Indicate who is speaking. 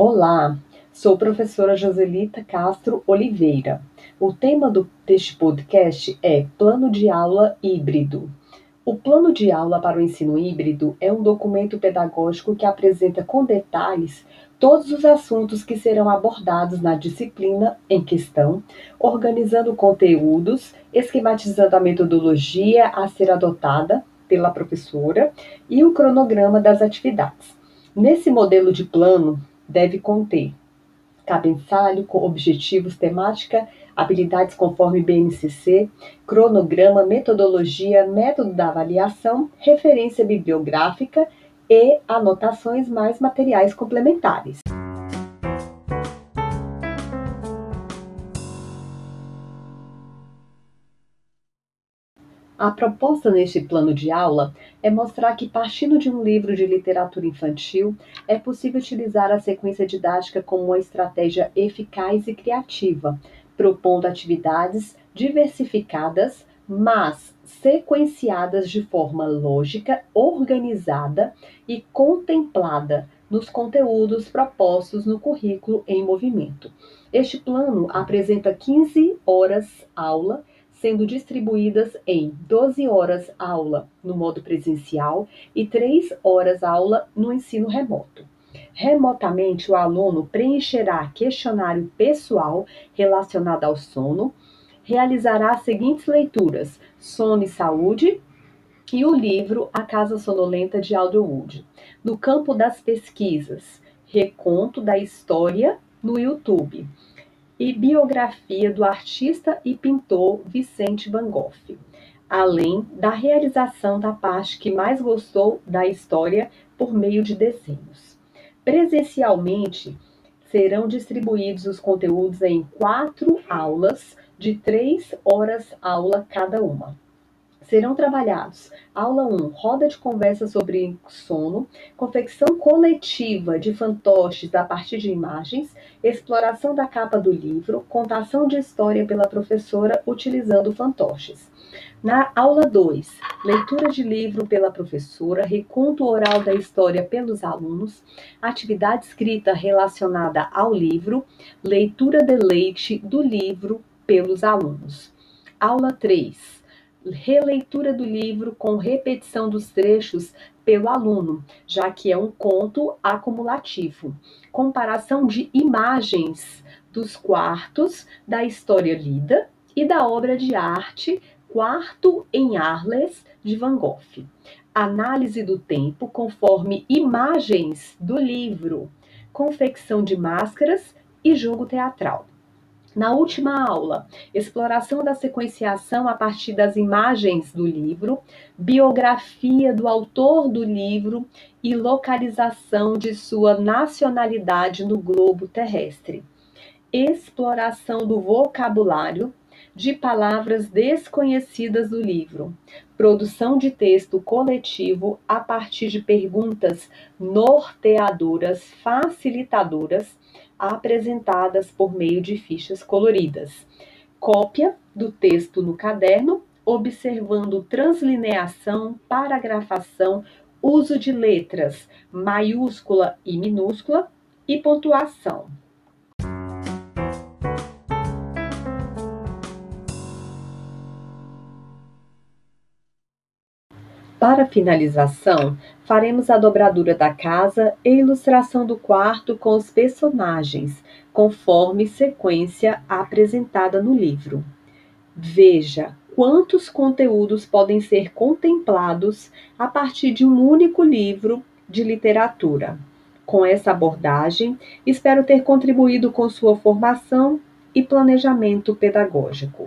Speaker 1: Olá, sou professora Joselita Castro Oliveira. O tema do, deste podcast é Plano de Aula Híbrido. O Plano de Aula para o Ensino Híbrido é um documento pedagógico que apresenta com detalhes todos os assuntos que serão abordados na disciplina em questão, organizando conteúdos, esquematizando a metodologia a ser adotada pela professora e o cronograma das atividades. Nesse modelo de plano, deve conter cabeçalho com objetivos, temática, habilidades conforme BNCC, cronograma, metodologia, método da avaliação, referência bibliográfica e anotações mais materiais complementares. A proposta neste plano de aula é mostrar que, partindo de um livro de literatura infantil, é possível utilizar a sequência didática como uma estratégia eficaz e criativa, propondo atividades diversificadas, mas sequenciadas de forma lógica, organizada e contemplada nos conteúdos propostos no currículo em movimento. Este plano apresenta 15 horas aula sendo distribuídas em 12 horas aula no modo presencial e 3 horas aula no ensino remoto. Remotamente, o aluno preencherá questionário pessoal relacionado ao sono, realizará as seguintes leituras: Sono e Saúde e o livro A Casa Sonolenta de Alderwood. No campo das pesquisas, reconto da história no YouTube e biografia do artista e pintor Vicente Van Gogh, além da realização da parte que mais gostou da história por meio de desenhos. Presencialmente, serão distribuídos os conteúdos em quatro aulas de três horas aula cada uma serão trabalhados. Aula 1, roda de conversa sobre sono, confecção coletiva de fantoches a partir de imagens, exploração da capa do livro, contação de história pela professora utilizando fantoches. Na aula 2, leitura de livro pela professora, reconto oral da história pelos alunos, atividade escrita relacionada ao livro, leitura de leite do livro pelos alunos. Aula 3, releitura do livro com repetição dos trechos pelo aluno, já que é um conto acumulativo. Comparação de imagens dos quartos da história lida e da obra de arte Quarto em Arles de Van Gogh. Análise do tempo conforme imagens do livro. Confecção de máscaras e jogo teatral. Na última aula, exploração da sequenciação a partir das imagens do livro, biografia do autor do livro e localização de sua nacionalidade no globo terrestre. Exploração do vocabulário de palavras desconhecidas do livro. Produção de texto coletivo a partir de perguntas norteadoras, facilitadoras apresentadas por meio de fichas coloridas. Cópia do texto no caderno, observando translineação, paragrafação, uso de letras maiúscula e minúscula e pontuação. Para finalização, faremos a dobradura da casa e ilustração do quarto com os personagens, conforme sequência apresentada no livro. Veja quantos conteúdos podem ser contemplados a partir de um único livro de literatura. Com essa abordagem, espero ter contribuído com sua formação e planejamento pedagógico.